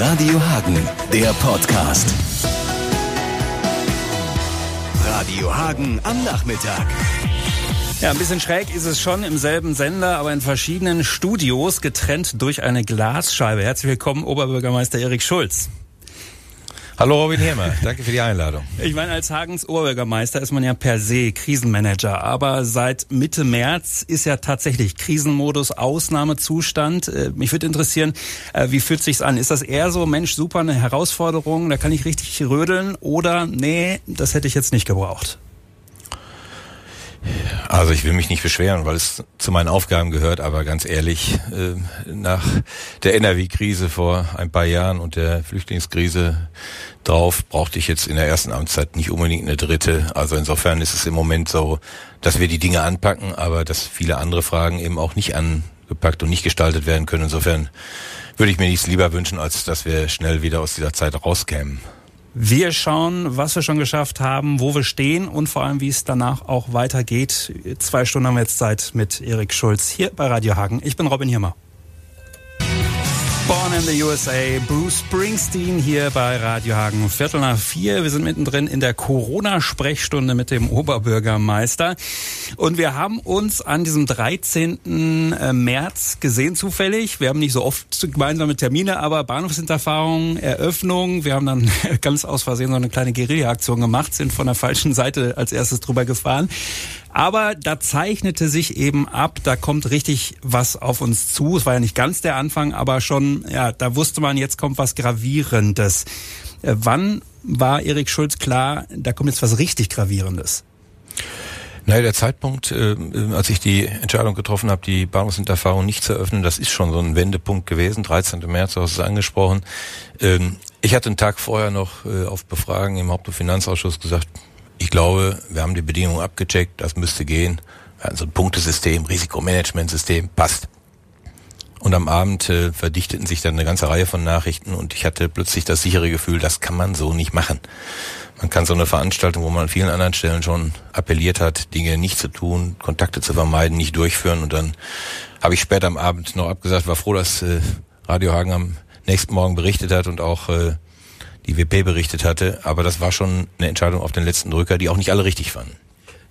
Radio Hagen, der Podcast. Radio Hagen am Nachmittag. Ja, ein bisschen schräg ist es schon im selben Sender, aber in verschiedenen Studios, getrennt durch eine Glasscheibe. Herzlich willkommen, Oberbürgermeister Erik Schulz. Hallo Robin Hirmer, danke für die Einladung. Ich meine, als Hagens Oberbürgermeister ist man ja per se Krisenmanager, aber seit Mitte März ist ja tatsächlich Krisenmodus, Ausnahmezustand. Äh, mich würde interessieren, äh, wie fühlt sich's an? Ist das eher so, Mensch, super, eine Herausforderung, da kann ich richtig rödeln oder nee, das hätte ich jetzt nicht gebraucht? Also ich will mich nicht beschweren, weil es zu meinen Aufgaben gehört, aber ganz ehrlich, äh, nach der NRW-Krise vor ein paar Jahren und der Flüchtlingskrise drauf brauchte ich jetzt in der ersten Amtszeit nicht unbedingt eine dritte. Also insofern ist es im Moment so, dass wir die Dinge anpacken, aber dass viele andere Fragen eben auch nicht angepackt und nicht gestaltet werden können. Insofern würde ich mir nichts lieber wünschen, als dass wir schnell wieder aus dieser Zeit rauskämen. Wir schauen, was wir schon geschafft haben, wo wir stehen und vor allem, wie es danach auch weitergeht. Zwei Stunden haben wir jetzt Zeit mit Erik Schulz hier bei Radio Hagen. Ich bin Robin Hirmer. Born in the USA, Bruce Springsteen hier bei Radio Hagen. Viertel nach vier. Wir sind mittendrin in der Corona-Sprechstunde mit dem Oberbürgermeister. Und wir haben uns an diesem 13. Äh, März gesehen zufällig. Wir haben nicht so oft gemeinsame Termine, aber Bahnhofsinterfahrung, Eröffnung. Wir haben dann ganz aus Versehen so eine kleine Guerilla-Aktion gemacht, sind von der falschen Seite als erstes drüber gefahren. Aber da zeichnete sich eben ab, da kommt richtig was auf uns zu. Es war ja nicht ganz der Anfang, aber schon, ja, da wusste man, jetzt kommt was Gravierendes. Äh, wann war Erik Schulz klar, da kommt jetzt was richtig Gravierendes? Naja, der Zeitpunkt, äh, als ich die Entscheidung getroffen habe, die Bahnhofsinterfahrung nicht zu eröffnen, das ist schon so ein Wendepunkt gewesen. 13. März, du hast es angesprochen. Ähm, ich hatte einen Tag vorher noch äh, auf Befragen im Haupt- und Finanzausschuss gesagt, ich glaube, wir haben die Bedingungen abgecheckt, das müsste gehen. Wir hatten so ein Punktesystem, Risikomanagementsystem, passt. Und am Abend äh, verdichteten sich dann eine ganze Reihe von Nachrichten und ich hatte plötzlich das sichere Gefühl, das kann man so nicht machen. Man kann so eine Veranstaltung, wo man an vielen anderen Stellen schon appelliert hat, Dinge nicht zu tun, Kontakte zu vermeiden, nicht durchführen. Und dann habe ich später am Abend noch abgesagt, war froh, dass äh, Radio Hagen am nächsten Morgen berichtet hat und auch äh, die WP berichtet hatte. Aber das war schon eine Entscheidung auf den letzten Drücker, die auch nicht alle richtig fanden.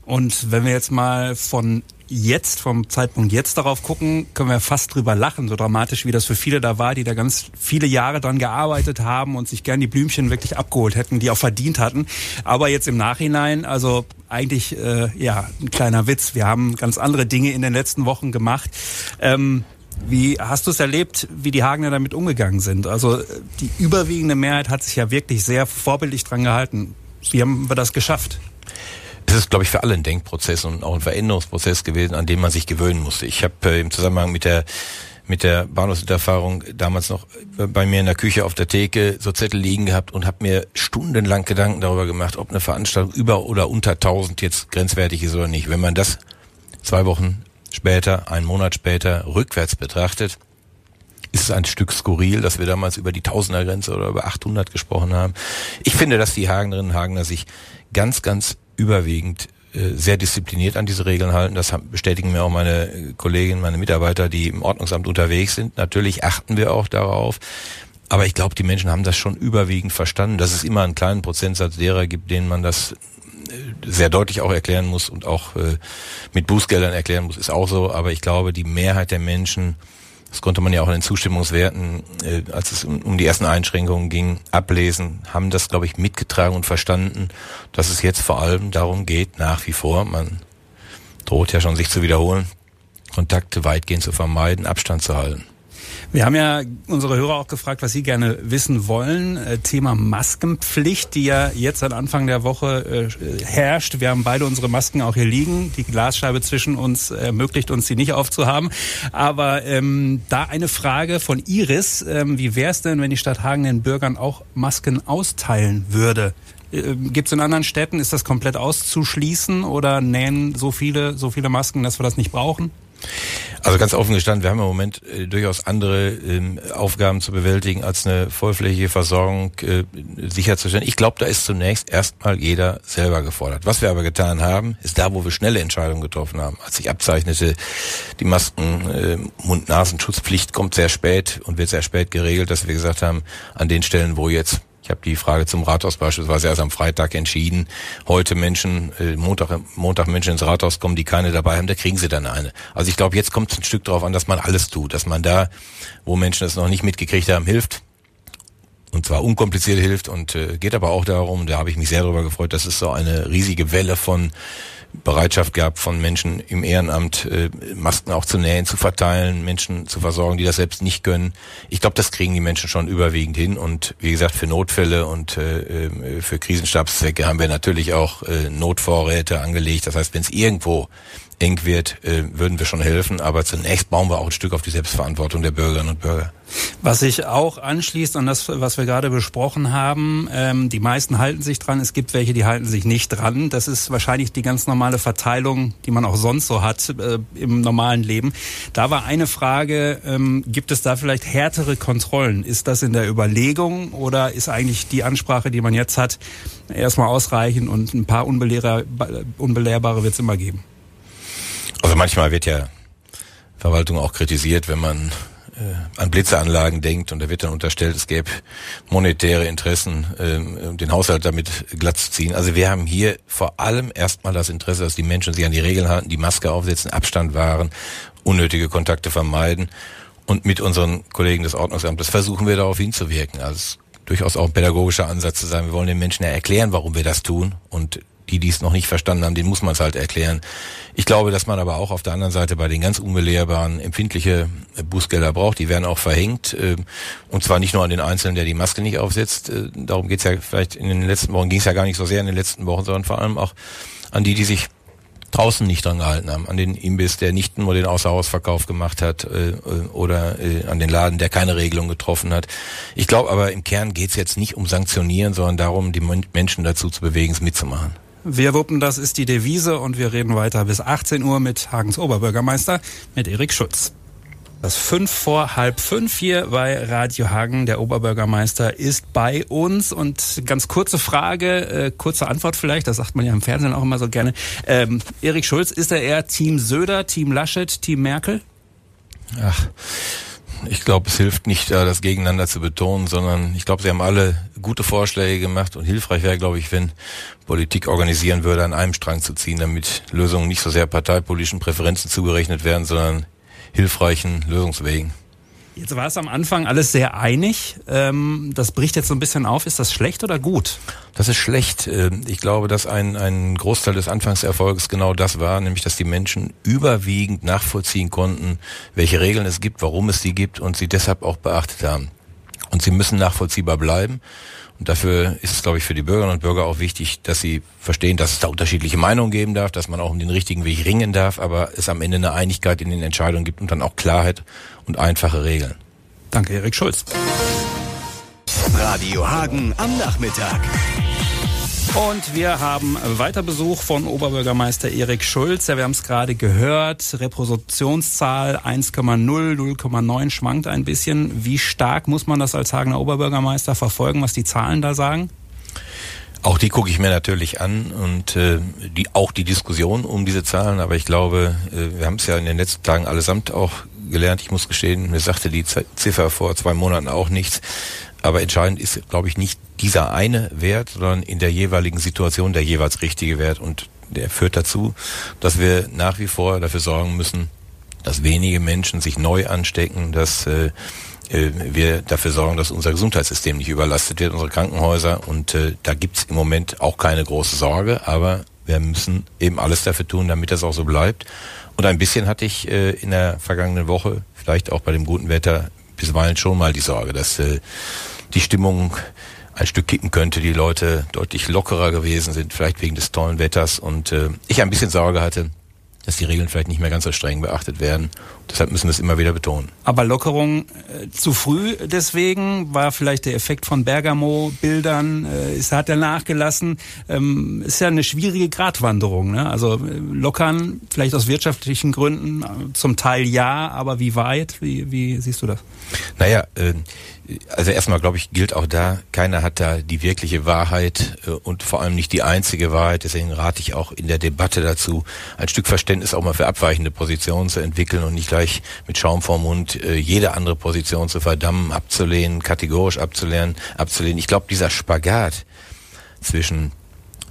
Und wenn wir jetzt mal von jetzt, vom Zeitpunkt jetzt darauf gucken, können wir fast drüber lachen, so dramatisch wie das für viele da war, die da ganz viele Jahre dran gearbeitet haben und sich gern die Blümchen wirklich abgeholt hätten, die auch verdient hatten. Aber jetzt im Nachhinein, also eigentlich äh, ja ein kleiner Witz. Wir haben ganz andere Dinge in den letzten Wochen gemacht. Ähm, wie hast du es erlebt, wie die Hagener damit umgegangen sind? Also die überwiegende Mehrheit hat sich ja wirklich sehr vorbildlich dran gehalten. Wie haben wir das geschafft? Es ist, glaube ich, für alle ein Denkprozess und auch ein Veränderungsprozess gewesen, an dem man sich gewöhnen musste. Ich habe äh, im Zusammenhang mit der mit der Bahnhofserfahrung damals noch bei mir in der Küche auf der Theke so Zettel liegen gehabt und habe mir stundenlang Gedanken darüber gemacht, ob eine Veranstaltung über oder unter 1000 jetzt grenzwertig ist oder nicht. Wenn man das zwei Wochen später, einen Monat später rückwärts betrachtet, ist es ein Stück skurril, dass wir damals über die Tausendergrenze oder über 800 gesprochen haben. Ich finde, dass die Hagenerinnen und Hagener sich ganz, ganz überwiegend äh, sehr diszipliniert an diese Regeln halten. Das bestätigen mir auch meine Kolleginnen, meine Mitarbeiter, die im Ordnungsamt unterwegs sind. Natürlich achten wir auch darauf. Aber ich glaube, die Menschen haben das schon überwiegend verstanden, dass es immer einen kleinen Prozentsatz derer gibt, denen man das sehr deutlich auch erklären muss und auch äh, mit Bußgeldern erklären muss, ist auch so. Aber ich glaube, die Mehrheit der Menschen, das konnte man ja auch in den Zustimmungswerten, äh, als es um die ersten Einschränkungen ging, ablesen, haben das, glaube ich, mitgetragen und verstanden, dass es jetzt vor allem darum geht, nach wie vor, man droht ja schon sich zu wiederholen, Kontakte weitgehend zu vermeiden, Abstand zu halten. Wir haben ja unsere Hörer auch gefragt, was sie gerne wissen wollen. Äh, Thema Maskenpflicht, die ja jetzt an Anfang der Woche äh, herrscht. Wir haben beide unsere Masken auch hier liegen. Die Glasscheibe zwischen uns ermöglicht uns, sie nicht aufzuhaben. Aber ähm, da eine Frage von Iris. Ähm, wie wäre es denn, wenn die Stadt Hagen den Bürgern auch Masken austeilen würde? Äh, Gibt es in anderen Städten, ist das komplett auszuschließen oder nähen so viele, so viele Masken, dass wir das nicht brauchen? Also ganz offen gestanden, wir haben im Moment äh, durchaus andere ähm, Aufgaben zu bewältigen, als eine vollflächige Versorgung äh, sicherzustellen. Ich glaube, da ist zunächst erstmal jeder selber gefordert. Was wir aber getan haben, ist da, wo wir schnelle Entscheidungen getroffen haben. Als sich abzeichnete, die Masken, äh, Mund-Nasenschutzpflicht kommt sehr spät und wird sehr spät geregelt, dass wir gesagt haben, an den Stellen, wo jetzt ich habe die Frage zum Rathaus beispielsweise erst am Freitag entschieden. Heute Menschen, äh, Montag, Montag Menschen ins Rathaus kommen, die keine dabei haben, da kriegen sie dann eine. Also ich glaube, jetzt kommt es ein Stück darauf an, dass man alles tut, dass man da, wo Menschen es noch nicht mitgekriegt haben, hilft. Und zwar unkompliziert hilft und äh, geht aber auch darum, da habe ich mich sehr darüber gefreut, dass es so eine riesige Welle von Bereitschaft gab von Menschen im Ehrenamt, äh, Masken auch zu nähen, zu verteilen, Menschen zu versorgen, die das selbst nicht können. Ich glaube, das kriegen die Menschen schon überwiegend hin. Und wie gesagt, für Notfälle und äh, äh für Krisenstabszwecke haben wir natürlich auch äh, Notvorräte angelegt. Das heißt, wenn es irgendwo eng wird, äh, würden wir schon helfen. Aber zunächst bauen wir auch ein Stück auf die Selbstverantwortung der Bürgerinnen und Bürger. Was sich auch anschließt an das, was wir gerade besprochen haben, ähm, die meisten halten sich dran, es gibt welche, die halten sich nicht dran. Das ist wahrscheinlich die ganz normale Verteilung, die man auch sonst so hat äh, im normalen Leben. Da war eine Frage, ähm, gibt es da vielleicht härtere Kontrollen? Ist das in der Überlegung oder ist eigentlich die Ansprache, die man jetzt hat, erstmal ausreichend und ein paar Unbelehrer, Unbelehrbare wird es immer geben? Also manchmal wird ja Verwaltung auch kritisiert, wenn man äh, an Blitzeanlagen denkt und da wird dann unterstellt, es gäbe monetäre Interessen, ähm, den Haushalt damit glatt zu ziehen. Also wir haben hier vor allem erstmal das Interesse, dass die Menschen sich an die Regeln halten, die Maske aufsetzen, Abstand wahren, unnötige Kontakte vermeiden. Und mit unseren Kollegen des Ordnungsamtes versuchen wir darauf hinzuwirken. Also durchaus auch ein pädagogischer Ansatz zu sein. Wir wollen den Menschen ja erklären, warum wir das tun und die, die es noch nicht verstanden haben, denen muss man es halt erklären. Ich glaube, dass man aber auch auf der anderen Seite bei den ganz unbelehrbaren empfindliche äh, Bußgelder braucht. Die werden auch verhängt. Äh, und zwar nicht nur an den Einzelnen, der die Maske nicht aufsetzt. Äh, darum geht's ja vielleicht in den letzten Wochen, ging es ja gar nicht so sehr in den letzten Wochen, sondern vor allem auch an die, die sich draußen nicht dran gehalten haben, an den Imbiss, der nicht nur den Außerhausverkauf gemacht hat oder an den Laden, der keine Regelung getroffen hat. Ich glaube aber im Kern geht's jetzt nicht um Sanktionieren, sondern darum, die Menschen dazu zu bewegen, es mitzumachen. Wir wuppen, das ist die Devise und wir reden weiter bis 18 Uhr mit Hagens Oberbürgermeister, mit Erik Schutz. Das fünf vor halb fünf hier bei Radio Hagen. Der Oberbürgermeister ist bei uns und ganz kurze Frage, äh, kurze Antwort vielleicht. Das sagt man ja im Fernsehen auch immer so gerne. Ähm, Erik Schulz, ist er eher Team Söder, Team Laschet, Team Merkel? Ach, ich glaube, es hilft nicht, da das gegeneinander zu betonen, sondern ich glaube, sie haben alle gute Vorschläge gemacht und hilfreich wäre, glaube ich, wenn Politik organisieren würde, an einem Strang zu ziehen, damit Lösungen nicht so sehr parteipolitischen Präferenzen zugerechnet werden, sondern hilfreichen Lösungswegen. Jetzt war es am Anfang alles sehr einig. Ähm, das bricht jetzt so ein bisschen auf. Ist das schlecht oder gut? Das ist schlecht. Ähm, ich glaube, dass ein, ein Großteil des Anfangserfolges genau das war, nämlich dass die Menschen überwiegend nachvollziehen konnten, welche Regeln es gibt, warum es sie gibt und sie deshalb auch beachtet haben. Und sie müssen nachvollziehbar bleiben. Und dafür ist es, glaube ich, für die Bürgerinnen und Bürger auch wichtig, dass sie verstehen, dass es da unterschiedliche Meinungen geben darf, dass man auch um den richtigen Weg ringen darf, aber es am Ende eine Einigkeit in den Entscheidungen gibt und dann auch Klarheit und einfache Regeln. Danke, Erik Schulz. Radio Hagen am Nachmittag. Und wir haben weiter Besuch von Oberbürgermeister Erik Schulz. Ja, wir haben es gerade gehört. Reproduktionszahl 1,0, 0,9 schwankt ein bisschen. Wie stark muss man das als Hagener Oberbürgermeister verfolgen, was die Zahlen da sagen? Auch die gucke ich mir natürlich an und äh, die, auch die Diskussion um diese Zahlen. Aber ich glaube, äh, wir haben es ja in den letzten Tagen allesamt auch gelernt. Ich muss gestehen, mir sagte die Ziffer vor zwei Monaten auch nichts. Aber entscheidend ist, glaube ich, nicht dieser eine Wert, sondern in der jeweiligen Situation der jeweils richtige Wert. Und der führt dazu, dass wir nach wie vor dafür sorgen müssen, dass wenige Menschen sich neu anstecken, dass äh, äh, wir dafür sorgen, dass unser Gesundheitssystem nicht überlastet wird, unsere Krankenhäuser. Und äh, da gibt's im Moment auch keine große Sorge, aber wir müssen eben alles dafür tun, damit das auch so bleibt. Und ein bisschen hatte ich äh, in der vergangenen Woche, vielleicht auch bei dem guten Wetter, bisweilen schon mal die Sorge, dass äh, die Stimmung ein Stück kippen könnte, die Leute deutlich lockerer gewesen sind, vielleicht wegen des tollen Wetters. Und äh, ich ein bisschen Sorge hatte, dass die Regeln vielleicht nicht mehr ganz so streng beachtet werden. Deshalb müssen wir es immer wieder betonen. Aber Lockerung äh, zu früh deswegen war vielleicht der Effekt von Bergamo-Bildern, äh, ist, hat er nachgelassen. Ähm, ist ja eine schwierige Gratwanderung. Ne? Also äh, lockern, vielleicht aus wirtschaftlichen Gründen, äh, zum Teil ja, aber wie weit? Wie, wie siehst du das? Naja, äh, also erstmal glaube ich, gilt auch da, keiner hat da die wirkliche Wahrheit äh, und vor allem nicht die einzige Wahrheit. Deswegen rate ich auch in der Debatte dazu, ein Stück Verständnis auch mal für abweichende Positionen zu entwickeln und nicht gleich mit Schaum vorm Mund äh, jede andere Position zu verdammen, abzulehnen, kategorisch abzulehnen, abzulehnen. Ich glaube, dieser Spagat zwischen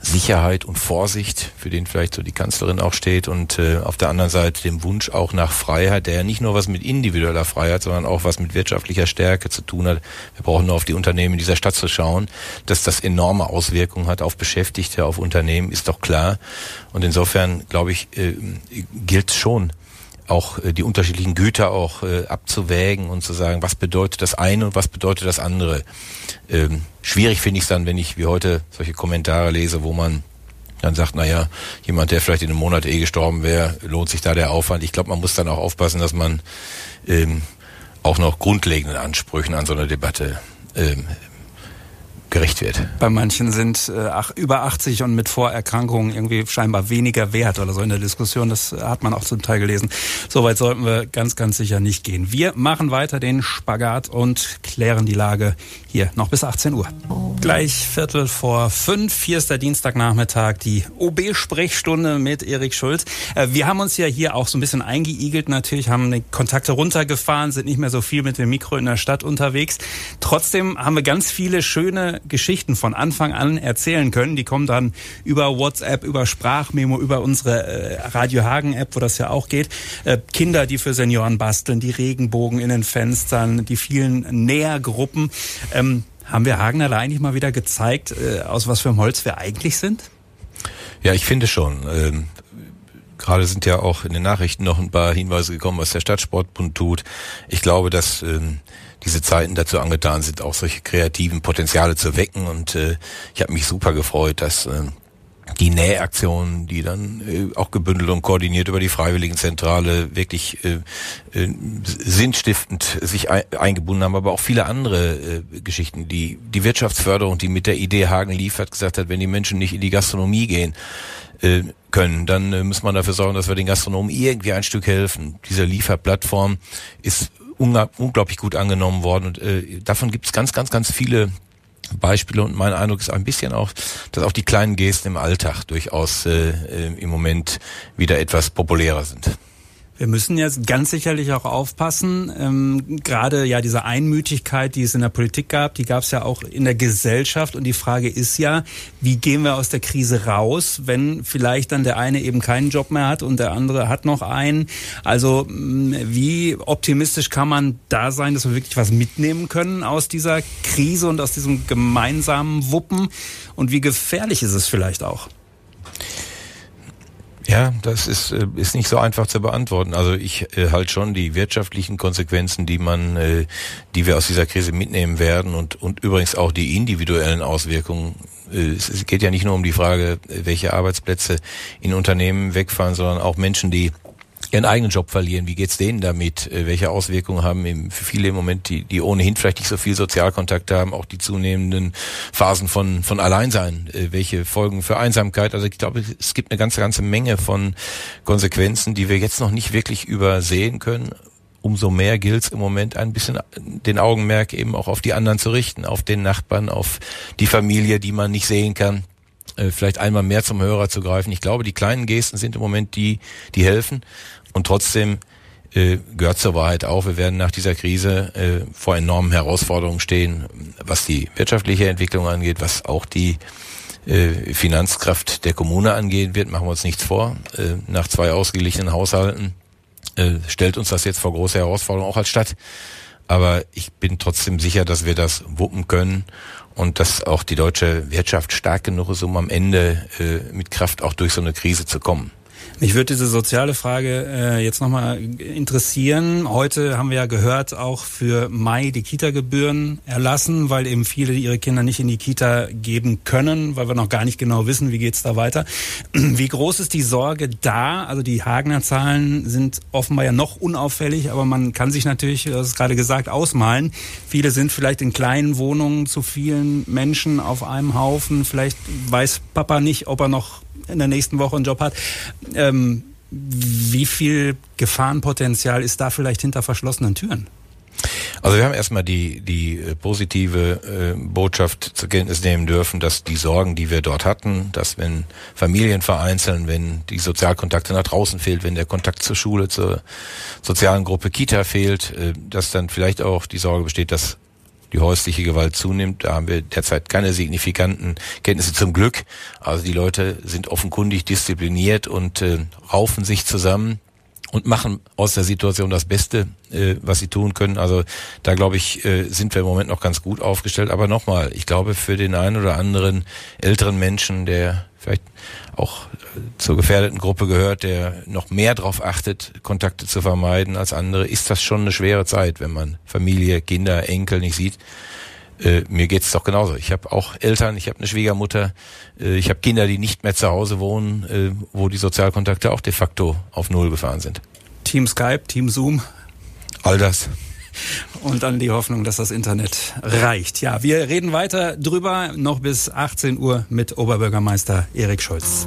Sicherheit und Vorsicht, für den vielleicht so die Kanzlerin auch steht und äh, auf der anderen Seite dem Wunsch auch nach Freiheit, der ja nicht nur was mit individueller Freiheit, sondern auch was mit wirtschaftlicher Stärke zu tun hat. Wir brauchen nur auf die Unternehmen in dieser Stadt zu schauen, dass das enorme Auswirkungen hat auf Beschäftigte, auf Unternehmen, ist doch klar. Und insofern, glaube ich, äh, gilt schon, auch äh, die unterschiedlichen Güter auch äh, abzuwägen und zu sagen, was bedeutet das eine und was bedeutet das andere. Ähm, schwierig finde ich es dann, wenn ich wie heute solche Kommentare lese, wo man dann sagt, na ja, jemand, der vielleicht in einem Monat eh gestorben wäre, lohnt sich da der Aufwand. Ich glaube, man muss dann auch aufpassen, dass man ähm, auch noch grundlegenden Ansprüchen an so eine Debatte ähm, gerecht wird. Bei manchen sind äh, ach, über 80 und mit Vorerkrankungen irgendwie scheinbar weniger wert oder so in der Diskussion. Das hat man auch zum Teil gelesen. Soweit sollten wir ganz, ganz sicher nicht gehen. Wir machen weiter den Spagat und klären die Lage hier noch bis 18 Uhr. Gleich Viertel vor fünf. Hier ist der Dienstagnachmittag, die OB-Sprechstunde mit Erik Schulz. Äh, wir haben uns ja hier auch so ein bisschen eingeigelt natürlich, haben die Kontakte runtergefahren, sind nicht mehr so viel mit dem Mikro in der Stadt unterwegs. Trotzdem haben wir ganz viele schöne Geschichten von Anfang an erzählen können. Die kommen dann über WhatsApp, über Sprachmemo, über unsere äh, Radio Hagen App, wo das ja auch geht. Äh, Kinder, die für Senioren basteln, die Regenbogen in den Fenstern, die vielen Nährgruppen. Ähm, haben wir Hagener da eigentlich mal wieder gezeigt, äh, aus was für einem Holz wir eigentlich sind? Ja, ich finde schon. Ähm Gerade sind ja auch in den Nachrichten noch ein paar Hinweise gekommen, was der Stadtsportbund tut. Ich glaube, dass ähm, diese Zeiten dazu angetan sind, auch solche kreativen Potenziale zu wecken. Und äh, ich habe mich super gefreut, dass äh, die Nähaktionen, die dann äh, auch gebündelt und koordiniert über die Freiwilligenzentrale wirklich äh, äh, sinnstiftend sich ein, eingebunden haben, aber auch viele andere äh, Geschichten. Die, die Wirtschaftsförderung, die mit der Idee Hagen liefert, gesagt hat, wenn die Menschen nicht in die Gastronomie gehen, äh, können, dann äh, muss man dafür sorgen, dass wir den Gastronomen irgendwie ein Stück helfen. Diese Lieferplattform ist unglaublich gut angenommen worden. Und äh, davon gibt es ganz, ganz, ganz viele Beispiele und mein Eindruck ist ein bisschen auch, dass auch die kleinen Gesten im Alltag durchaus äh, äh im Moment wieder etwas populärer sind. Wir müssen jetzt ganz sicherlich auch aufpassen. Ähm, gerade ja diese Einmütigkeit, die es in der Politik gab, die gab es ja auch in der Gesellschaft. Und die Frage ist ja, wie gehen wir aus der Krise raus, wenn vielleicht dann der eine eben keinen Job mehr hat und der andere hat noch einen. Also mm, wie optimistisch kann man da sein, dass wir wirklich was mitnehmen können aus dieser Krise und aus diesem gemeinsamen Wuppen? Und wie gefährlich ist es vielleicht auch? Ja, das ist, äh, ist nicht so einfach zu beantworten. Also ich äh, halt schon die wirtschaftlichen Konsequenzen, die man, äh, die wir aus dieser Krise mitnehmen werden und, und übrigens auch die individuellen Auswirkungen. Äh, es geht ja nicht nur um die Frage, welche Arbeitsplätze in Unternehmen wegfallen, sondern auch Menschen, die ihren eigenen Job verlieren. Wie geht's denen damit? Äh, welche Auswirkungen haben für viele im Moment, die, die ohnehin vielleicht nicht so viel Sozialkontakt haben, auch die zunehmenden Phasen von, von Alleinsein? Äh, welche Folgen für Einsamkeit? Also ich glaube, es gibt eine ganze, ganze Menge von Konsequenzen, die wir jetzt noch nicht wirklich übersehen können. Umso mehr gilt es im Moment ein bisschen den Augenmerk eben auch auf die anderen zu richten, auf den Nachbarn, auf die Familie, die man nicht sehen kann äh, vielleicht einmal mehr zum Hörer zu greifen. Ich glaube, die kleinen Gesten sind im Moment die, die helfen. Und trotzdem äh, gehört zur Wahrheit auch, wir werden nach dieser Krise äh, vor enormen Herausforderungen stehen, was die wirtschaftliche Entwicklung angeht, was auch die äh, Finanzkraft der Kommune angehen wird. Machen wir uns nichts vor. Äh, nach zwei ausgeglichenen Haushalten äh, stellt uns das jetzt vor große Herausforderungen auch als Stadt. Aber ich bin trotzdem sicher, dass wir das wuppen können und dass auch die deutsche Wirtschaft stark genug ist, um am Ende äh, mit Kraft auch durch so eine Krise zu kommen. Mich würde diese soziale Frage äh, jetzt nochmal interessieren. Heute haben wir ja gehört, auch für Mai die Kita-Gebühren erlassen, weil eben viele ihre Kinder nicht in die Kita geben können, weil wir noch gar nicht genau wissen, wie geht's da weiter. Wie groß ist die Sorge da? Also die Hagener Zahlen sind offenbar ja noch unauffällig, aber man kann sich natürlich, das ist gerade gesagt, ausmalen. Viele sind vielleicht in kleinen Wohnungen zu vielen Menschen auf einem Haufen. Vielleicht weiß Papa nicht, ob er noch in der nächsten Woche einen Job hat. Ähm, wie viel Gefahrenpotenzial ist da vielleicht hinter verschlossenen Türen? Also wir haben erstmal die, die äh, positive äh, Botschaft zur Kenntnis nehmen dürfen, dass die Sorgen, die wir dort hatten, dass wenn Familien vereinzeln, wenn die Sozialkontakte nach draußen fehlt, wenn der Kontakt zur Schule, zur sozialen Gruppe Kita fehlt, äh, dass dann vielleicht auch die Sorge besteht, dass die häusliche Gewalt zunimmt. Da haben wir derzeit keine signifikanten Kenntnisse zum Glück. Also die Leute sind offenkundig diszipliniert und äh, raufen sich zusammen und machen aus der Situation das Beste, äh, was sie tun können. Also da glaube ich, äh, sind wir im Moment noch ganz gut aufgestellt. Aber nochmal, ich glaube, für den einen oder anderen älteren Menschen, der vielleicht auch äh, zur gefährdeten Gruppe gehört, der noch mehr darauf achtet, Kontakte zu vermeiden als andere, ist das schon eine schwere Zeit, wenn man Familie, Kinder, Enkel nicht sieht. Äh, mir geht's doch genauso. Ich habe auch Eltern, ich habe eine Schwiegermutter, äh, ich habe Kinder, die nicht mehr zu Hause wohnen, äh, wo die Sozialkontakte auch de facto auf Null gefahren sind. Team Skype, Team Zoom. All das und dann die Hoffnung, dass das Internet reicht. Ja, wir reden weiter drüber noch bis 18 Uhr mit Oberbürgermeister Erik Schulz.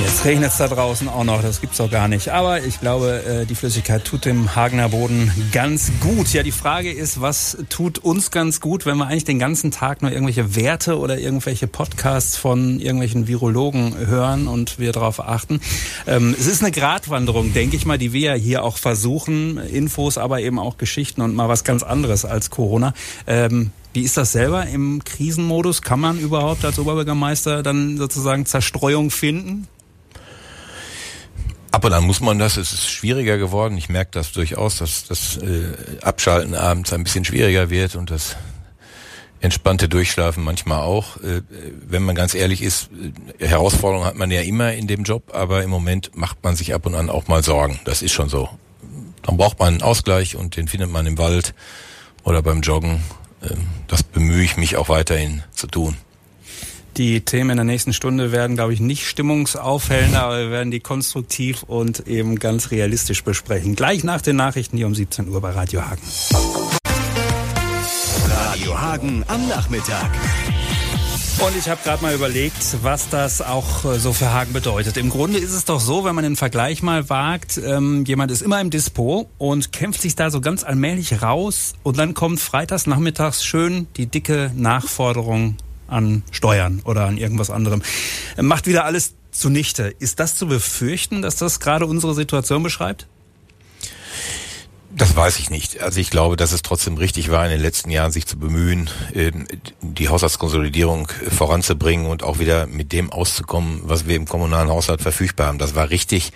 Jetzt regnet es da draußen auch noch, das gibt's auch gar nicht. Aber ich glaube, äh, die Flüssigkeit tut dem Hagener Boden ganz gut. Ja, die Frage ist, was tut uns ganz gut, wenn wir eigentlich den ganzen Tag nur irgendwelche Werte oder irgendwelche Podcasts von irgendwelchen Virologen hören und wir darauf achten. Ähm, es ist eine Gratwanderung, denke ich mal, die wir hier auch versuchen. Infos, aber eben auch Geschichten und mal was ganz anderes als Corona. Ähm, wie ist das selber im Krisenmodus? Kann man überhaupt als Oberbürgermeister dann sozusagen Zerstreuung finden? Ab und an muss man das. Es ist schwieriger geworden. Ich merke das durchaus, dass das äh, Abschalten abends ein bisschen schwieriger wird und das entspannte Durchschlafen manchmal auch. Äh, wenn man ganz ehrlich ist, äh, Herausforderungen hat man ja immer in dem Job, aber im Moment macht man sich ab und an auch mal Sorgen. Das ist schon so. Dann braucht man einen Ausgleich und den findet man im Wald oder beim Joggen. Ähm, das bemühe ich mich auch weiterhin zu tun. Die Themen in der nächsten Stunde werden, glaube ich, nicht stimmungsaufhellender, aber wir werden die konstruktiv und eben ganz realistisch besprechen. Gleich nach den Nachrichten hier um 17 Uhr bei Radio Hagen. Radio Hagen am Nachmittag. Und ich habe gerade mal überlegt, was das auch äh, so für Hagen bedeutet. Im Grunde ist es doch so, wenn man den Vergleich mal wagt, ähm, jemand ist immer im Dispo und kämpft sich da so ganz allmählich raus und dann kommt freitags nachmittags schön die dicke Nachforderung an Steuern oder an irgendwas anderem. Macht wieder alles zunichte. Ist das zu befürchten, dass das gerade unsere Situation beschreibt? Das weiß ich nicht. Also ich glaube, dass es trotzdem richtig war, in den letzten Jahren sich zu bemühen, ähm, die Haushaltskonsolidierung voranzubringen und auch wieder mit dem auszukommen, was wir im kommunalen Haushalt verfügbar haben. Das war richtig.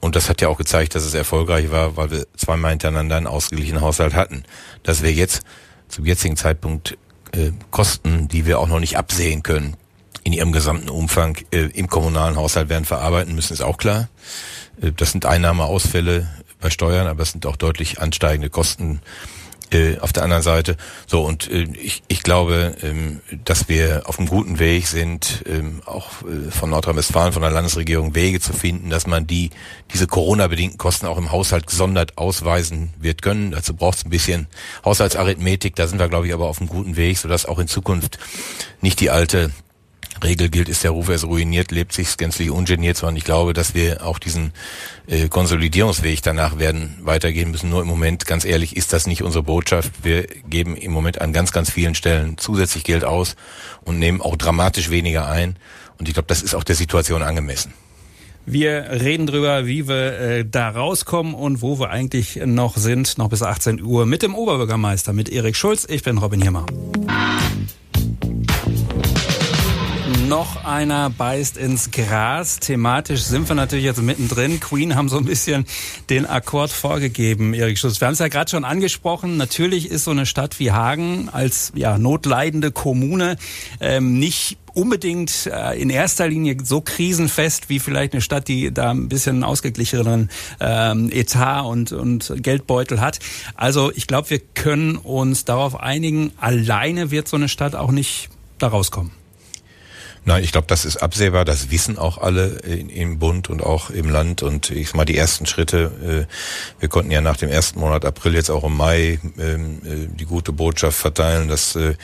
Und das hat ja auch gezeigt, dass es erfolgreich war, weil wir zweimal hintereinander einen ausgeglichenen Haushalt hatten. Dass wir jetzt zum jetzigen Zeitpunkt äh, Kosten, die wir auch noch nicht absehen können, in ihrem gesamten Umfang äh, im kommunalen Haushalt werden verarbeiten müssen, ist auch klar. Äh, das sind Einnahmeausfälle bei Steuern, aber es sind auch deutlich ansteigende Kosten äh, auf der anderen Seite. So, und äh, ich, ich glaube, ähm, dass wir auf einem guten Weg sind, ähm, auch äh, von Nordrhein-Westfalen, von der Landesregierung Wege zu finden, dass man die diese Corona-bedingten Kosten auch im Haushalt gesondert ausweisen wird können. Dazu braucht es ein bisschen Haushaltsarithmetik. Da sind wir, glaube ich, aber auf einem guten Weg, sodass auch in Zukunft nicht die alte Regel gilt, ist der Ruf erst ruiniert, lebt sich gänzlich ungeniert, sondern ich glaube, dass wir auch diesen äh, Konsolidierungsweg danach werden weitergehen müssen. Nur im Moment, ganz ehrlich, ist das nicht unsere Botschaft. Wir geben im Moment an ganz, ganz vielen Stellen zusätzlich Geld aus und nehmen auch dramatisch weniger ein. Und ich glaube, das ist auch der Situation angemessen. Wir reden drüber, wie wir äh, da rauskommen und wo wir eigentlich noch sind, noch bis 18 Uhr mit dem Oberbürgermeister, mit Erik Schulz. Ich bin Robin Hiermer. Noch einer beißt ins Gras. Thematisch sind wir natürlich jetzt mittendrin. Queen haben so ein bisschen den Akkord vorgegeben, Erik Schutz. Wir haben es ja gerade schon angesprochen. Natürlich ist so eine Stadt wie Hagen als ja, notleidende Kommune ähm, nicht unbedingt äh, in erster Linie so krisenfest wie vielleicht eine Stadt, die da ein bisschen ausgeglicheneren ähm, Etat und, und Geldbeutel hat. Also ich glaube, wir können uns darauf einigen, alleine wird so eine Stadt auch nicht da rauskommen. Nein, ich glaube, das ist absehbar. Das wissen auch alle im Bund und auch im Land. Und ich sag mal, die ersten Schritte, äh, wir konnten ja nach dem ersten Monat April jetzt auch im Mai ähm, äh, die gute Botschaft verteilen, dass, äh,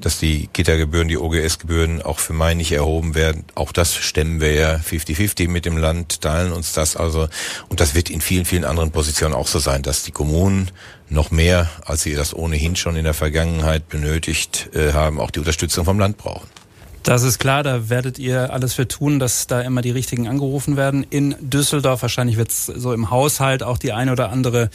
dass die Kita-Gebühren, die OGS-Gebühren auch für Mai nicht erhoben werden. Auch das stemmen wir ja 50-50 mit dem Land, teilen uns das also. Und das wird in vielen, vielen anderen Positionen auch so sein, dass die Kommunen noch mehr, als sie das ohnehin schon in der Vergangenheit benötigt haben, auch die Unterstützung vom Land brauchen. Das ist klar, da werdet ihr alles für tun, dass da immer die richtigen angerufen werden. In Düsseldorf wahrscheinlich wird es so im Haushalt auch die eine oder andere,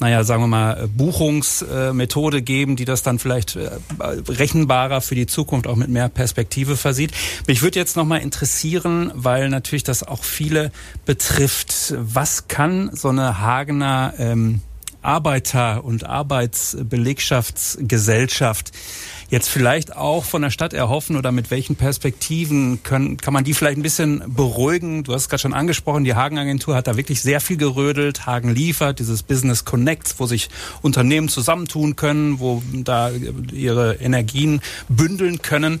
naja, sagen wir mal, Buchungsmethode geben, die das dann vielleicht äh, rechenbarer für die Zukunft auch mit mehr Perspektive versieht. Mich würde jetzt nochmal interessieren, weil natürlich das auch viele betrifft. Was kann so eine Hagener ähm, Arbeiter- und Arbeitsbelegschaftsgesellschaft jetzt vielleicht auch von der Stadt erhoffen oder mit welchen Perspektiven können, kann man die vielleicht ein bisschen beruhigen? Du hast es gerade schon angesprochen, die Hagen-Agentur hat da wirklich sehr viel gerödelt. Hagen liefert dieses Business Connects, wo sich Unternehmen zusammentun können, wo da ihre Energien bündeln können.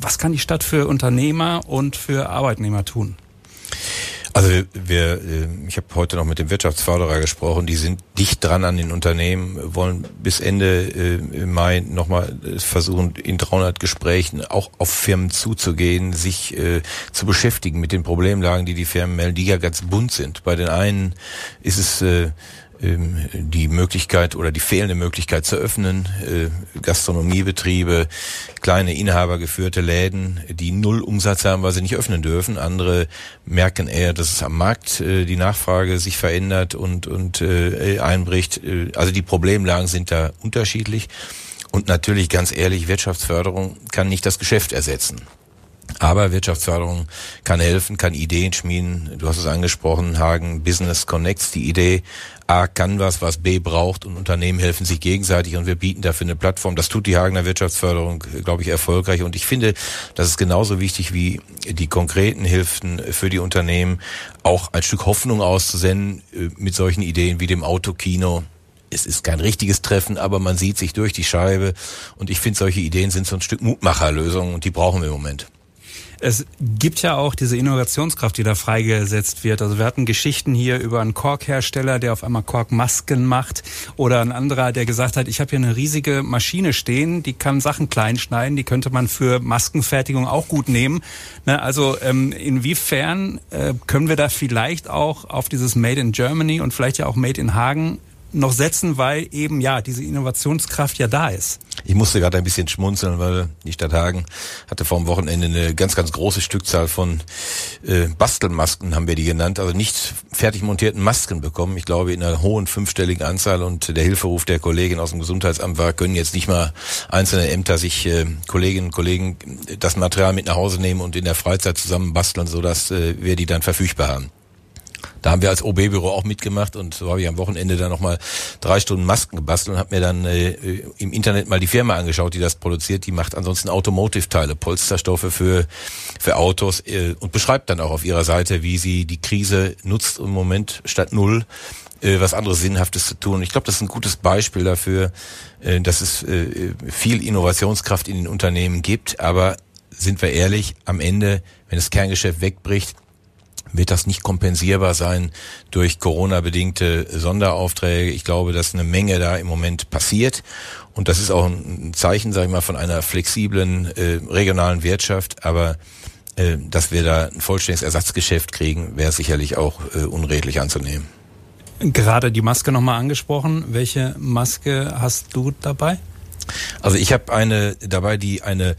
Was kann die Stadt für Unternehmer und für Arbeitnehmer tun? Also wir, äh, ich habe heute noch mit dem Wirtschaftsförderer gesprochen. Die sind dicht dran an den Unternehmen, wollen bis Ende äh, Mai nochmal äh, versuchen, in 300 Gesprächen auch auf Firmen zuzugehen, sich zu beschäftigen mit den Problemlagen, die die Firmen melden, die ja ganz bunt sind. Bei den einen ist es die Möglichkeit oder die fehlende Möglichkeit zu öffnen, äh, Gastronomiebetriebe, kleine inhabergeführte Läden, die null Umsatz haben, weil sie nicht öffnen dürfen. Andere merken eher, dass es am Markt äh, die Nachfrage sich verändert und, und äh, einbricht. Also die Problemlagen sind da unterschiedlich. Und natürlich, ganz ehrlich, Wirtschaftsförderung kann nicht das Geschäft ersetzen. Aber Wirtschaftsförderung kann helfen, kann Ideen schmieden. Du hast es angesprochen, Hagen Business Connects, die Idee, A kann was, was B braucht und Unternehmen helfen sich gegenseitig und wir bieten dafür eine Plattform. Das tut die Hagener Wirtschaftsförderung, glaube ich, erfolgreich. Und ich finde, das ist genauso wichtig wie die konkreten Hilfen für die Unternehmen, auch ein Stück Hoffnung auszusenden äh, mit solchen Ideen wie dem Autokino es ist kein richtiges Treffen, aber man sieht sich durch die Scheibe. Und ich finde, solche Ideen sind so ein Stück Mutmacherlösungen und die brauchen wir im Moment. Es gibt ja auch diese Innovationskraft, die da freigesetzt wird. Also wir hatten Geschichten hier über einen Korkhersteller, der auf einmal Korkmasken macht oder ein anderer, der gesagt hat, ich habe hier eine riesige Maschine stehen, die kann Sachen klein schneiden, die könnte man für Maskenfertigung auch gut nehmen. Ne, also ähm, inwiefern äh, können wir da vielleicht auch auf dieses Made in Germany und vielleicht ja auch Made in Hagen noch setzen, weil eben ja diese Innovationskraft ja da ist. Ich musste gerade ein bisschen schmunzeln, weil die Stadt Hagen hatte vor dem Wochenende eine ganz, ganz große Stückzahl von äh, Bastelmasken, haben wir die genannt, also nicht fertig montierten Masken bekommen. Ich glaube in einer hohen fünfstelligen Anzahl und der Hilferuf der Kollegin aus dem Gesundheitsamt war, können jetzt nicht mal einzelne Ämter sich äh, Kolleginnen und Kollegen das Material mit nach Hause nehmen und in der Freizeit zusammen basteln, sodass äh, wir die dann verfügbar haben. Da haben wir als OB-Büro auch mitgemacht und so habe ich am Wochenende dann nochmal drei Stunden Masken gebastelt und habe mir dann äh, im Internet mal die Firma angeschaut, die das produziert. Die macht ansonsten Automotive-Teile, Polsterstoffe für, für Autos äh, und beschreibt dann auch auf ihrer Seite, wie sie die Krise nutzt im Moment statt null äh, was anderes Sinnhaftes zu tun. Ich glaube, das ist ein gutes Beispiel dafür, äh, dass es äh, viel Innovationskraft in den Unternehmen gibt. Aber sind wir ehrlich, am Ende, wenn das Kerngeschäft wegbricht, wird das nicht kompensierbar sein durch Corona-bedingte Sonderaufträge. Ich glaube, dass eine Menge da im Moment passiert. Und das ist auch ein Zeichen, sage ich mal, von einer flexiblen äh, regionalen Wirtschaft. Aber äh, dass wir da ein vollständiges Ersatzgeschäft kriegen, wäre sicherlich auch äh, unredlich anzunehmen. Gerade die Maske nochmal angesprochen. Welche Maske hast du dabei? Also ich habe eine dabei, die eine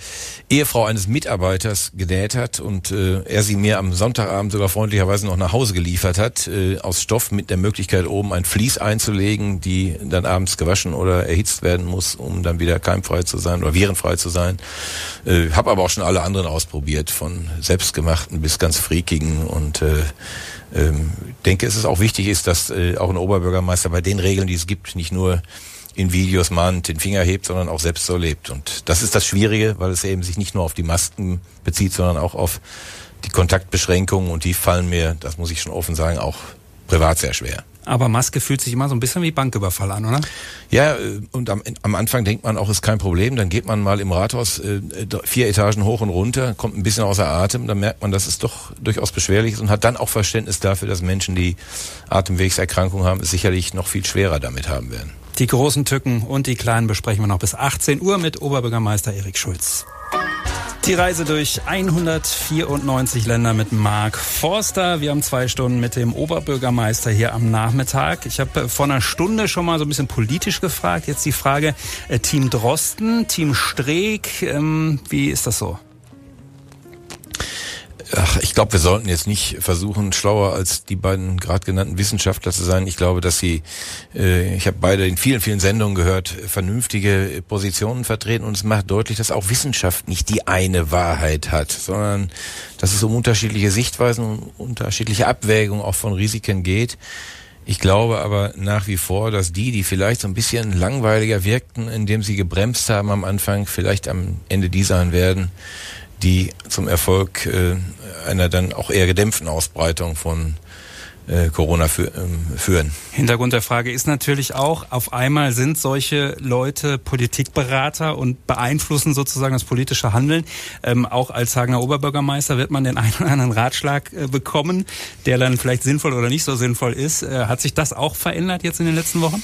Ehefrau eines Mitarbeiters genäht hat und äh, er sie mir am Sonntagabend sogar freundlicherweise noch nach Hause geliefert hat, äh, aus Stoff mit der Möglichkeit oben ein Vlies einzulegen, die dann abends gewaschen oder erhitzt werden muss, um dann wieder keimfrei zu sein oder virenfrei zu sein. Äh, habe aber auch schon alle anderen ausprobiert, von selbstgemachten bis ganz freakigen und äh, ähm, denke, es ist auch wichtig ist, dass äh, auch ein Oberbürgermeister bei den Regeln, die es gibt, nicht nur in Videos mahnt den Finger hebt, sondern auch selbst so lebt. Und das ist das Schwierige, weil es eben sich nicht nur auf die Masken bezieht, sondern auch auf die Kontaktbeschränkungen und die fallen mir, das muss ich schon offen sagen, auch privat sehr schwer. Aber Maske fühlt sich immer so ein bisschen wie Banküberfall an, oder? Ja, äh, und am, am Anfang denkt man auch, ist kein Problem. Dann geht man mal im Rathaus äh, vier Etagen hoch und runter, kommt ein bisschen außer Atem. Dann merkt man, dass es doch durchaus beschwerlich ist und hat dann auch Verständnis dafür, dass Menschen, die Atemwegserkrankungen haben, es sicherlich noch viel schwerer damit haben werden. Die großen Tücken und die kleinen besprechen wir noch bis 18 Uhr mit Oberbürgermeister Erik Schulz. Die Reise durch 194 Länder mit Mark Forster. Wir haben zwei Stunden mit dem Oberbürgermeister hier am Nachmittag. Ich habe vor einer Stunde schon mal so ein bisschen politisch gefragt. Jetzt die Frage, äh, Team Drosten, Team Streeck, ähm, wie ist das so? Ach, ich glaube, wir sollten jetzt nicht versuchen, schlauer als die beiden gerade genannten Wissenschaftler zu sein. Ich glaube, dass sie, äh, ich habe beide in vielen, vielen Sendungen gehört, vernünftige Positionen vertreten und es macht deutlich, dass auch Wissenschaft nicht die eine Wahrheit hat, sondern dass es um unterschiedliche Sichtweisen und unterschiedliche Abwägungen auch von Risiken geht. Ich glaube aber nach wie vor, dass die, die vielleicht so ein bisschen langweiliger wirkten, indem sie gebremst haben am Anfang, vielleicht am Ende die sein werden, die zum Erfolg äh, einer dann auch eher gedämpften Ausbreitung von äh, Corona ähm, führen. Hintergrund der Frage ist natürlich auch, auf einmal sind solche Leute Politikberater und beeinflussen sozusagen das politische Handeln. Ähm, auch als Hagener Oberbürgermeister wird man den einen oder anderen Ratschlag äh, bekommen, der dann vielleicht sinnvoll oder nicht so sinnvoll ist. Äh, hat sich das auch verändert jetzt in den letzten Wochen?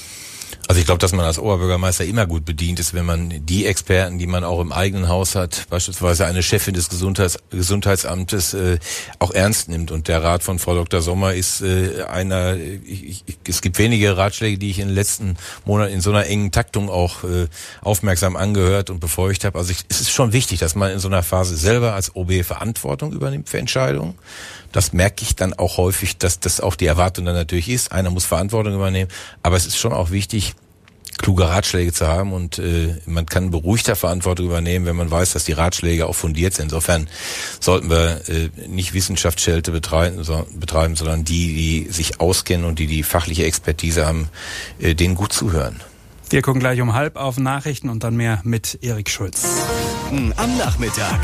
Also ich glaube, dass man als Oberbürgermeister immer gut bedient ist, wenn man die Experten, die man auch im eigenen Haus hat, beispielsweise eine Chefin des Gesundheits Gesundheitsamtes, äh, auch ernst nimmt. Und der Rat von Frau Dr. Sommer ist äh, einer, ich, ich, es gibt wenige Ratschläge, die ich in den letzten Monaten in so einer engen Taktung auch äh, aufmerksam angehört und befolgt habe. Also ich, es ist schon wichtig, dass man in so einer Phase selber als OB Verantwortung übernimmt für Entscheidungen das merke ich dann auch häufig, dass das auch die Erwartung dann natürlich ist. Einer muss Verantwortung übernehmen, aber es ist schon auch wichtig, kluge Ratschläge zu haben und äh, man kann beruhigter Verantwortung übernehmen, wenn man weiß, dass die Ratschläge auch fundiert sind. Insofern sollten wir äh, nicht Wissenschaftsschelte betreiben, so, betreiben, sondern die, die sich auskennen und die die fachliche Expertise haben, äh, denen gut zuhören. Wir gucken gleich um halb auf Nachrichten und dann mehr mit Erik Schulz. Am Nachmittag.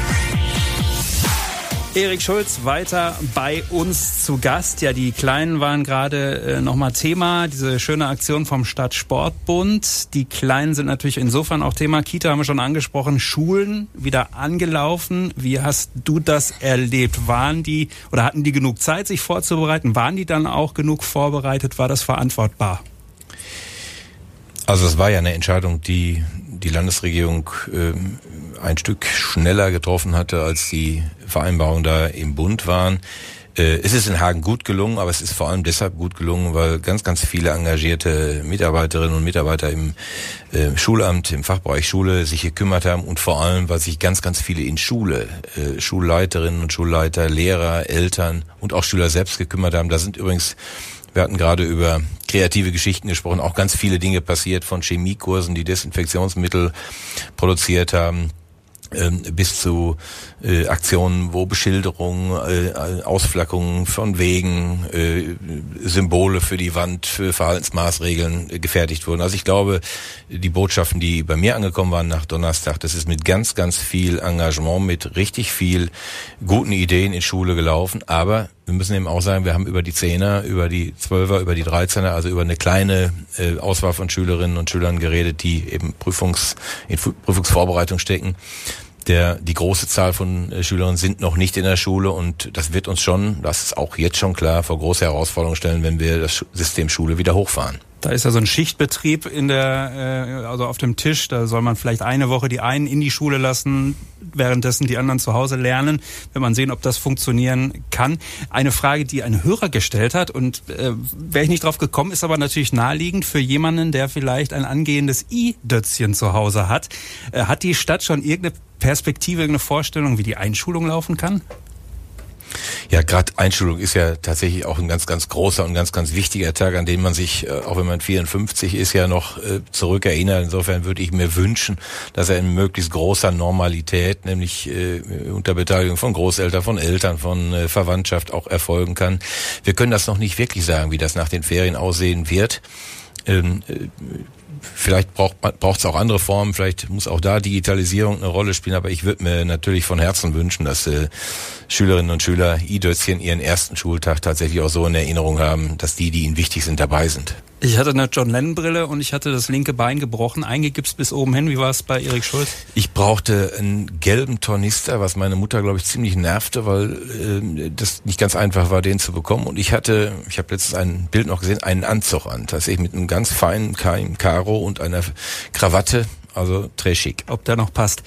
Erik Schulz weiter bei uns zu Gast. Ja, die Kleinen waren gerade äh, nochmal Thema, diese schöne Aktion vom Stadtsportbund. Die Kleinen sind natürlich insofern auch Thema. Kita haben wir schon angesprochen, Schulen wieder angelaufen. Wie hast du das erlebt? Waren die oder hatten die genug Zeit, sich vorzubereiten? Waren die dann auch genug vorbereitet? War das verantwortbar? Also es war ja eine Entscheidung, die die Landesregierung äh, ein Stück schneller getroffen hatte, als die Vereinbarungen da im Bund waren. Äh, es ist in Hagen gut gelungen, aber es ist vor allem deshalb gut gelungen, weil ganz, ganz viele engagierte Mitarbeiterinnen und Mitarbeiter im äh, Schulamt, im Fachbereich Schule sich gekümmert haben und vor allem, weil sich ganz, ganz viele in Schule, äh, Schulleiterinnen und Schulleiter, Lehrer, Eltern und auch Schüler selbst gekümmert haben. Da sind übrigens wir hatten gerade über kreative Geschichten gesprochen, auch ganz viele Dinge passiert von Chemiekursen, die Desinfektionsmittel produziert haben ähm, bis zu äh, Aktionen, wo Beschilderungen, äh, Ausflackungen von Wegen, äh, Symbole für die Wand, für Verhaltensmaßregeln äh, gefertigt wurden. Also ich glaube, die Botschaften, die bei mir angekommen waren nach Donnerstag, das ist mit ganz, ganz viel Engagement, mit richtig viel guten Ideen in Schule gelaufen. Aber wir müssen eben auch sagen, wir haben über die Zehner, über die Zwölfer, über die Dreizehner, also über eine kleine äh, Auswahl von Schülerinnen und Schülern geredet, die eben Prüfungs, in Prüfungsvorbereitung stecken der, die große Zahl von äh, Schülern sind noch nicht in der Schule und das wird uns schon, das ist auch jetzt schon klar, vor große Herausforderungen stellen, wenn wir das System Schule wieder hochfahren. Da ist ja so ein Schichtbetrieb in der, äh, also auf dem Tisch. Da soll man vielleicht eine Woche die einen in die Schule lassen, währenddessen die anderen zu Hause lernen. Wenn man sehen, ob das funktionieren kann. Eine Frage, die ein Hörer gestellt hat und äh, wäre ich nicht drauf gekommen, ist aber natürlich naheliegend für jemanden, der vielleicht ein angehendes I-Dötzchen zu Hause hat. Äh, hat die Stadt schon irgendeine Perspektive, irgendeine Vorstellung, wie die Einschulung laufen kann? Ja, gerade Einschulung ist ja tatsächlich auch ein ganz, ganz großer und ganz, ganz wichtiger Tag, an den man sich, äh, auch wenn man 54 ist, ja noch äh, zurückerinnert. Insofern würde ich mir wünschen, dass er in möglichst großer Normalität, nämlich äh, unter Beteiligung von Großeltern, von Eltern, von Verwandtschaft auch erfolgen kann. Wir können das noch nicht wirklich sagen, wie das nach den Ferien aussehen wird. Ähm, äh, vielleicht braucht es auch andere Formen, vielleicht muss auch da Digitalisierung eine Rolle spielen, aber ich würde mir natürlich von Herzen wünschen, dass äh, Schülerinnen und Schüler I-Dötzchen ihren ersten Schultag tatsächlich auch so in Erinnerung haben, dass die, die ihnen wichtig sind, dabei sind. Ich hatte eine John Lennon Brille und ich hatte das linke Bein gebrochen, eingegipst bis oben hin. Wie war es bei Erik Schulz? Ich brauchte einen gelben Tornister, was meine Mutter, glaube ich, ziemlich nervte, weil äh, das nicht ganz einfach war, den zu bekommen. Und ich hatte, ich habe letztens ein Bild noch gesehen, einen Anzug an, tatsächlich mit einem ganz feinen Karo und einer Krawatte. Also très chic. Ob der noch passt.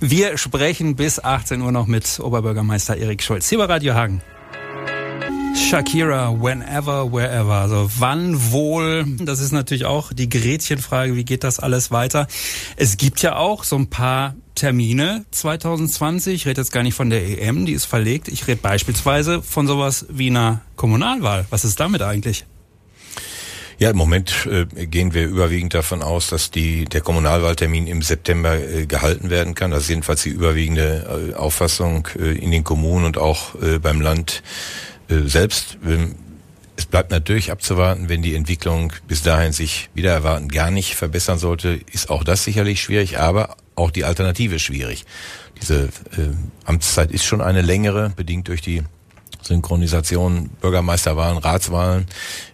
Wir sprechen bis 18 Uhr noch mit Oberbürgermeister Erik Schulz. Hier bei Radio Hagen. Shakira, whenever, wherever. Also wann wohl? Das ist natürlich auch die Gretchenfrage. Wie geht das alles weiter? Es gibt ja auch so ein paar Termine 2020. Ich rede jetzt gar nicht von der EM, die ist verlegt. Ich rede beispielsweise von sowas wie einer Kommunalwahl. Was ist damit eigentlich? Ja, im Moment äh, gehen wir überwiegend davon aus, dass die, der Kommunalwahltermin im September äh, gehalten werden kann. Das ist jedenfalls die überwiegende äh, Auffassung äh, in den Kommunen und auch äh, beim Land selbst. Ähm, es bleibt natürlich abzuwarten, wenn die Entwicklung bis dahin sich wieder erwarten gar nicht verbessern sollte, ist auch das sicherlich schwierig, aber auch die Alternative schwierig. Diese äh, Amtszeit ist schon eine längere, bedingt durch die Synchronisation Bürgermeisterwahlen, Ratswahlen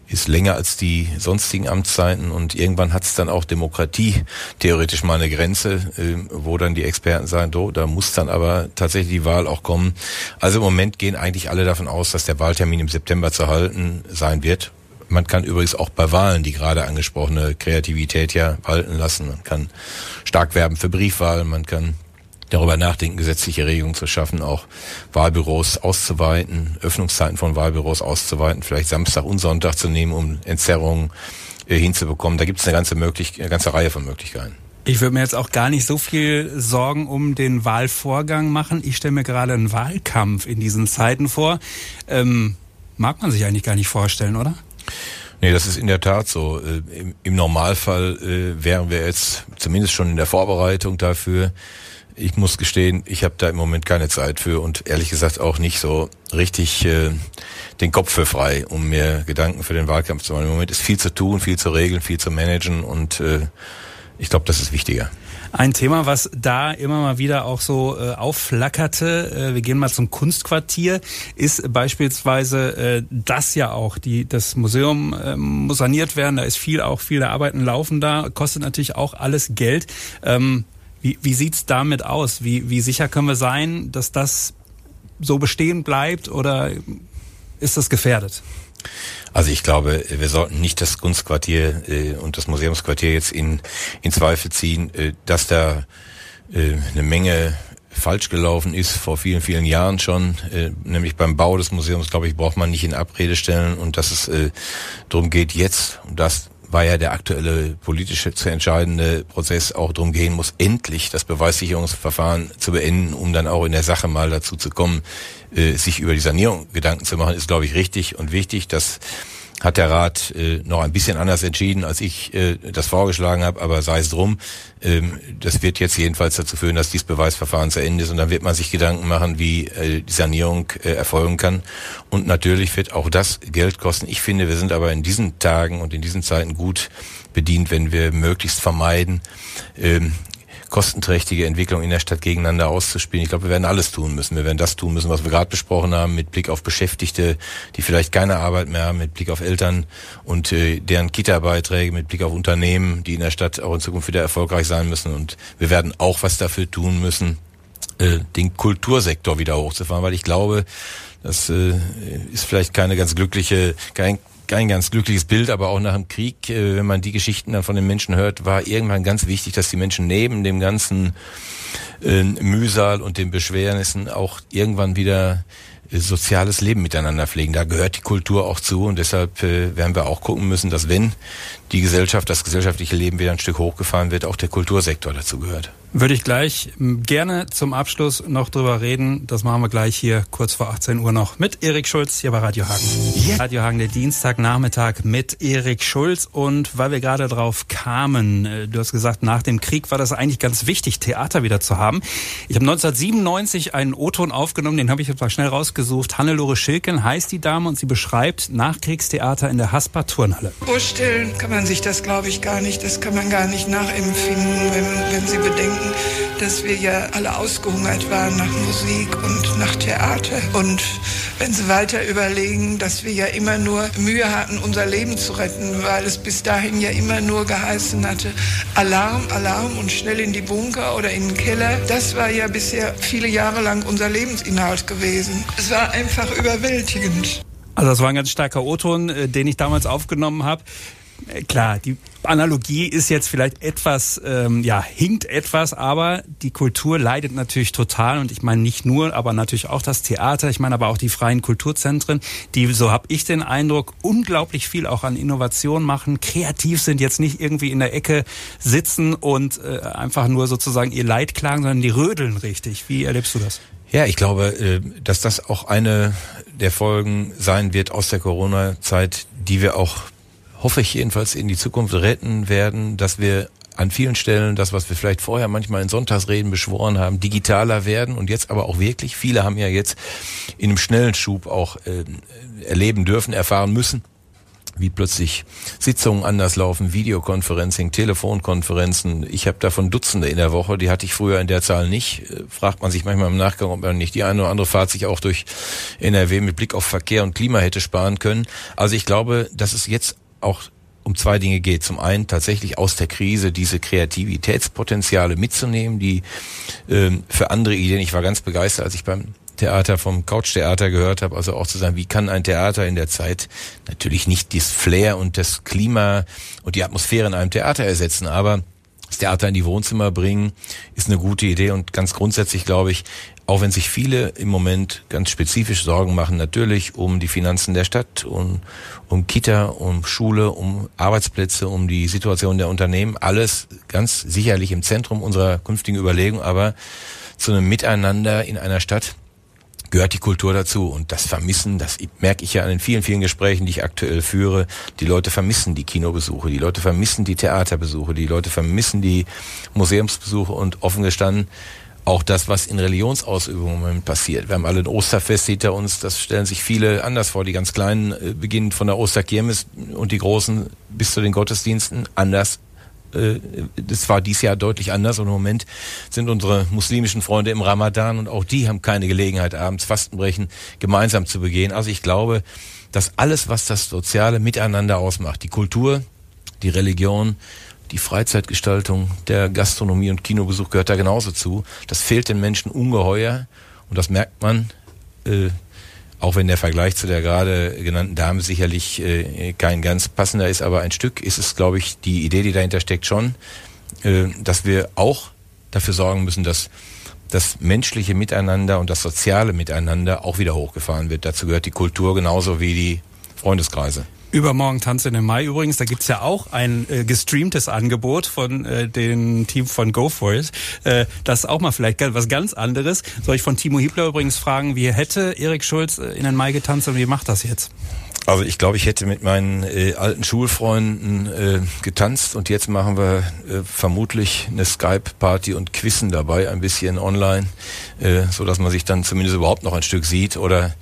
ist länger als die sonstigen Amtszeiten und irgendwann hat es dann auch Demokratie theoretisch mal eine Grenze, äh, wo dann die Experten sagen, do, da muss dann aber tatsächlich die Wahl auch kommen. Also im Moment gehen eigentlich alle davon aus, dass der Wahltermin im September zu halten sein wird. Man kann übrigens auch bei Wahlen die gerade angesprochene Kreativität ja walten lassen. Man kann stark werben für Briefwahlen, man kann darüber nachdenken, gesetzliche Regelungen zu schaffen, auch Wahlbüros auszuweiten, Öffnungszeiten von Wahlbüros auszuweiten, vielleicht Samstag und Sonntag zu nehmen, um Entzerrungen äh, hinzubekommen. Da gibt es eine ganze, möglich eine ganze Reihe von Möglichkeiten. Ich würde mir jetzt auch gar nicht so viel Sorgen um den Wahlvorgang machen. Ich stelle mir gerade einen Wahlkampf in diesen Zeiten vor. Ähm, mag man sich eigentlich gar nicht vorstellen, oder? Nee, das ist in der Tat so. Äh, Im, Normalfall äh, wären wir jetzt zumindest schon in der Vorbereitung dafür ich muss gestehen, ich habe da im Moment keine Zeit für und ehrlich gesagt auch nicht so richtig äh, den Kopf für frei, um mir Gedanken für den Wahlkampf zu machen. Im Moment ist viel zu tun, viel zu regeln, viel zu managen und äh, ich glaube, das ist wichtiger. Ein Thema, was da immer mal wieder auch so äh, aufflackerte, äh, wir gehen mal zum Kunstquartier, ist beispielsweise äh, das ja auch, die, das Museum äh, muss saniert werden, da ist viel auch, viele Arbeiten laufen da, kostet natürlich auch alles Geld. Ähm, wie, wie sieht's damit aus? Wie, wie sicher können wir sein, dass das so bestehen bleibt oder ist das gefährdet? Also ich glaube, wir sollten nicht das Kunstquartier äh, und das Museumsquartier jetzt in, in Zweifel ziehen, äh, dass da äh, eine Menge falsch gelaufen ist vor vielen, vielen Jahren schon. Äh, nämlich beim Bau des Museums, glaube ich, braucht man nicht in Abrede stellen und dass es äh, darum geht, jetzt, um das war ja der aktuelle politische zu entscheidende Prozess auch darum gehen muss, endlich das Beweissicherungsverfahren zu beenden, um dann auch in der Sache mal dazu zu kommen, äh, sich über die Sanierung Gedanken zu machen, ist, glaube ich, richtig und wichtig, dass hat der Rat äh, noch ein bisschen anders entschieden, als ich äh, das vorgeschlagen habe, aber sei es drum. Ähm, das wird jetzt jedenfalls dazu führen, dass dieses Beweisverfahren zu Ende ist und dann wird man sich Gedanken machen, wie äh, die Sanierung äh, erfolgen kann. Und natürlich wird auch das Geld kosten. Ich finde, wir sind aber in diesen Tagen und in diesen Zeiten gut bedient, wenn wir möglichst vermeiden, ähm, kostenträchtige Entwicklung in der Stadt gegeneinander auszuspielen. Ich glaube, wir werden alles tun müssen. Wir werden das tun müssen, was wir gerade besprochen haben, mit Blick auf Beschäftigte, die vielleicht keine Arbeit mehr haben, mit Blick auf Eltern und äh, deren Kita-Beiträge, mit Blick auf Unternehmen, die in der Stadt auch in Zukunft wieder erfolgreich sein müssen. Und wir werden auch was dafür tun müssen, äh, den Kultursektor wieder hochzufahren, weil ich glaube, das äh, ist vielleicht keine ganz glückliche, kein kein ganz glückliches Bild, aber auch nach dem Krieg, äh, wenn man die Geschichten dann von den Menschen hört, war irgendwann ganz wichtig, dass die Menschen neben dem ganzen äh, Mühsal und den Beschwernissen auch irgendwann wieder äh, soziales Leben miteinander pflegen. Da gehört die Kultur auch zu und deshalb werden wir auch gucken müssen, dass wenn die Gesellschaft, das gesellschaftliche Leben wieder ein Stück hochgefahren wird, auch der Kultursektor dazu gehört. Würde ich gleich gerne zum Abschluss noch drüber reden. Das machen wir gleich hier kurz vor 18 Uhr noch mit Erik Schulz hier bei Radio Hagen. Yeah. Radio Hagen, der Dienstagnachmittag mit Erik Schulz. Und weil wir gerade drauf kamen, äh, du hast gesagt, nach dem Krieg war das eigentlich ganz wichtig, Theater wieder zu haben. Ich habe 1997 einen O-Ton aufgenommen, den habe ich jetzt mal schnell rausgesucht. Hannelore Schilken heißt die Dame und sie beschreibt Nachkriegstheater in der Hasper Turnhalle. Vorstellen kann man sich das, glaube ich, gar nicht. Das kann man gar nicht nachempfinden, wenn, wenn Sie bedenken, dass wir ja alle ausgehungert waren nach Musik und nach Theater. Und wenn Sie weiter überlegen, dass wir ja immer nur Mühe hatten, unser Leben zu retten, weil es bis dahin ja immer nur geheißen hatte, Alarm, Alarm und schnell in die Bunker oder in den Keller. Das war ja bisher viele Jahre lang unser Lebensinhalt gewesen. Es war einfach überwältigend. Also das war ein ganz starker O-Ton, äh, den ich damals aufgenommen habe. Äh, klar, die Analogie ist jetzt vielleicht etwas, ähm, ja, hinkt etwas, aber die Kultur leidet natürlich total und ich meine nicht nur, aber natürlich auch das Theater, ich meine aber auch die freien Kulturzentren, die, so habe ich den Eindruck, unglaublich viel auch an Innovation machen, kreativ sind, jetzt nicht irgendwie in der Ecke sitzen und äh, einfach nur sozusagen ihr Leid klagen, sondern die rödeln richtig. Wie erlebst du das? Ja, ich glaube, äh, dass das auch eine der Folgen sein wird aus der Corona-Zeit, die wir auch hoffe ich jedenfalls in die Zukunft retten werden, dass wir an vielen Stellen das, was wir vielleicht vorher manchmal in Sonntagsreden beschworen haben, digitaler werden und jetzt aber auch wirklich. Viele haben ja jetzt in einem schnellen Schub auch äh, erleben dürfen, erfahren müssen, wie plötzlich Sitzungen anders laufen, Videokonferencing, Telefonkonferenzen. Ich habe davon Dutzende in der Woche, die hatte ich früher in der Zahl nicht. Äh, fragt man sich manchmal im Nachgang, ob man nicht die eine oder andere Fahrt sich auch durch NRW mit Blick auf Verkehr und Klima hätte sparen können. Also ich glaube, dass es jetzt auch um zwei Dinge geht. Zum einen tatsächlich aus der Krise diese Kreativitätspotenziale mitzunehmen, die ähm, für andere Ideen, ich war ganz begeistert, als ich beim Theater vom Couch-Theater gehört habe, also auch zu sagen, wie kann ein Theater in der Zeit natürlich nicht das Flair und das Klima und die Atmosphäre in einem Theater ersetzen, aber das Theater in die Wohnzimmer bringen, ist eine gute Idee und ganz grundsätzlich glaube ich, auch wenn sich viele im Moment ganz spezifisch Sorgen machen, natürlich um die Finanzen der Stadt, um, um Kita, um Schule, um Arbeitsplätze, um die Situation der Unternehmen, alles ganz sicherlich im Zentrum unserer künftigen Überlegung, aber zu einem Miteinander in einer Stadt gehört die Kultur dazu. Und das Vermissen, das merke ich ja an den vielen, vielen Gesprächen, die ich aktuell führe. Die Leute vermissen die Kinobesuche, die Leute vermissen die Theaterbesuche, die Leute vermissen die Museumsbesuche. Und offen gestanden, auch das, was in Religionsausübungen passiert. Wir haben alle ein Osterfest hinter uns, das stellen sich viele anders vor. Die ganz Kleinen äh, beginnen von der Osterkirmes und die Großen bis zu den Gottesdiensten anders. Äh, das war dies Jahr deutlich anders und im Moment sind unsere muslimischen Freunde im Ramadan und auch die haben keine Gelegenheit, abends Fastenbrechen gemeinsam zu begehen. Also ich glaube, dass alles, was das soziale Miteinander ausmacht, die Kultur, die Religion, die Freizeitgestaltung, der Gastronomie und Kinobesuch gehört da genauso zu. Das fehlt den Menschen ungeheuer und das merkt man, äh, auch wenn der Vergleich zu der gerade genannten Dame sicherlich äh, kein ganz passender ist, aber ein Stück ist es, glaube ich, die Idee, die dahinter steckt, schon, äh, dass wir auch dafür sorgen müssen, dass das menschliche Miteinander und das soziale Miteinander auch wieder hochgefahren wird. Dazu gehört die Kultur genauso wie die Freundeskreise. Übermorgen Tanz in Mai übrigens. Da gibt's ja auch ein äh, gestreamtes Angebot von äh, dem Team von Go For It. Äh, das ist auch mal vielleicht was ganz anderes. Soll ich von Timo Hiebler übrigens fragen, wie hätte Erik Schulz äh, in den Mai getanzt und wie macht das jetzt? Also ich glaube, ich hätte mit meinen äh, alten Schulfreunden äh, getanzt und jetzt machen wir äh, vermutlich eine Skype-Party und Quizzen dabei, ein bisschen online, äh, so dass man sich dann zumindest überhaupt noch ein Stück sieht oder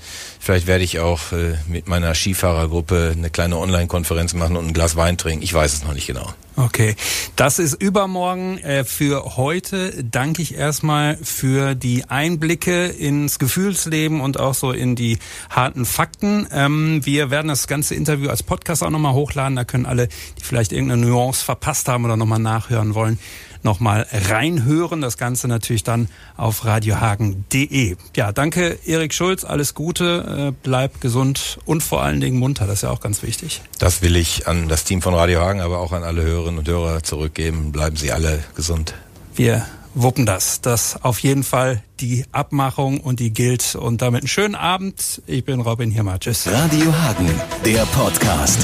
Vielleicht werde ich auch äh, mit meiner Skifahrergruppe eine kleine Online-Konferenz machen und ein Glas Wein trinken. Ich weiß es noch nicht genau. Okay, das ist übermorgen. Äh, für heute danke ich erstmal für die Einblicke ins Gefühlsleben und auch so in die harten Fakten. Ähm, wir werden das ganze Interview als Podcast auch nochmal hochladen. Da können alle, die vielleicht irgendeine Nuance verpasst haben oder nochmal nachhören wollen, nochmal reinhören. Das Ganze natürlich dann auf radiohagen.de. Ja, danke Erik Schulz, alles Gute, äh, bleib gesund und vor allen Dingen munter, das ist ja auch ganz wichtig. Das will ich an das Team von Radio Hagen, aber auch an alle Hörerinnen und Hörer zurückgeben. Bleiben Sie alle gesund. Wir wuppen das. Das auf jeden Fall die Abmachung und die gilt. Und damit einen schönen Abend. Ich bin Robin Hirmer. Tschüss. Radio Hagen, der Podcast.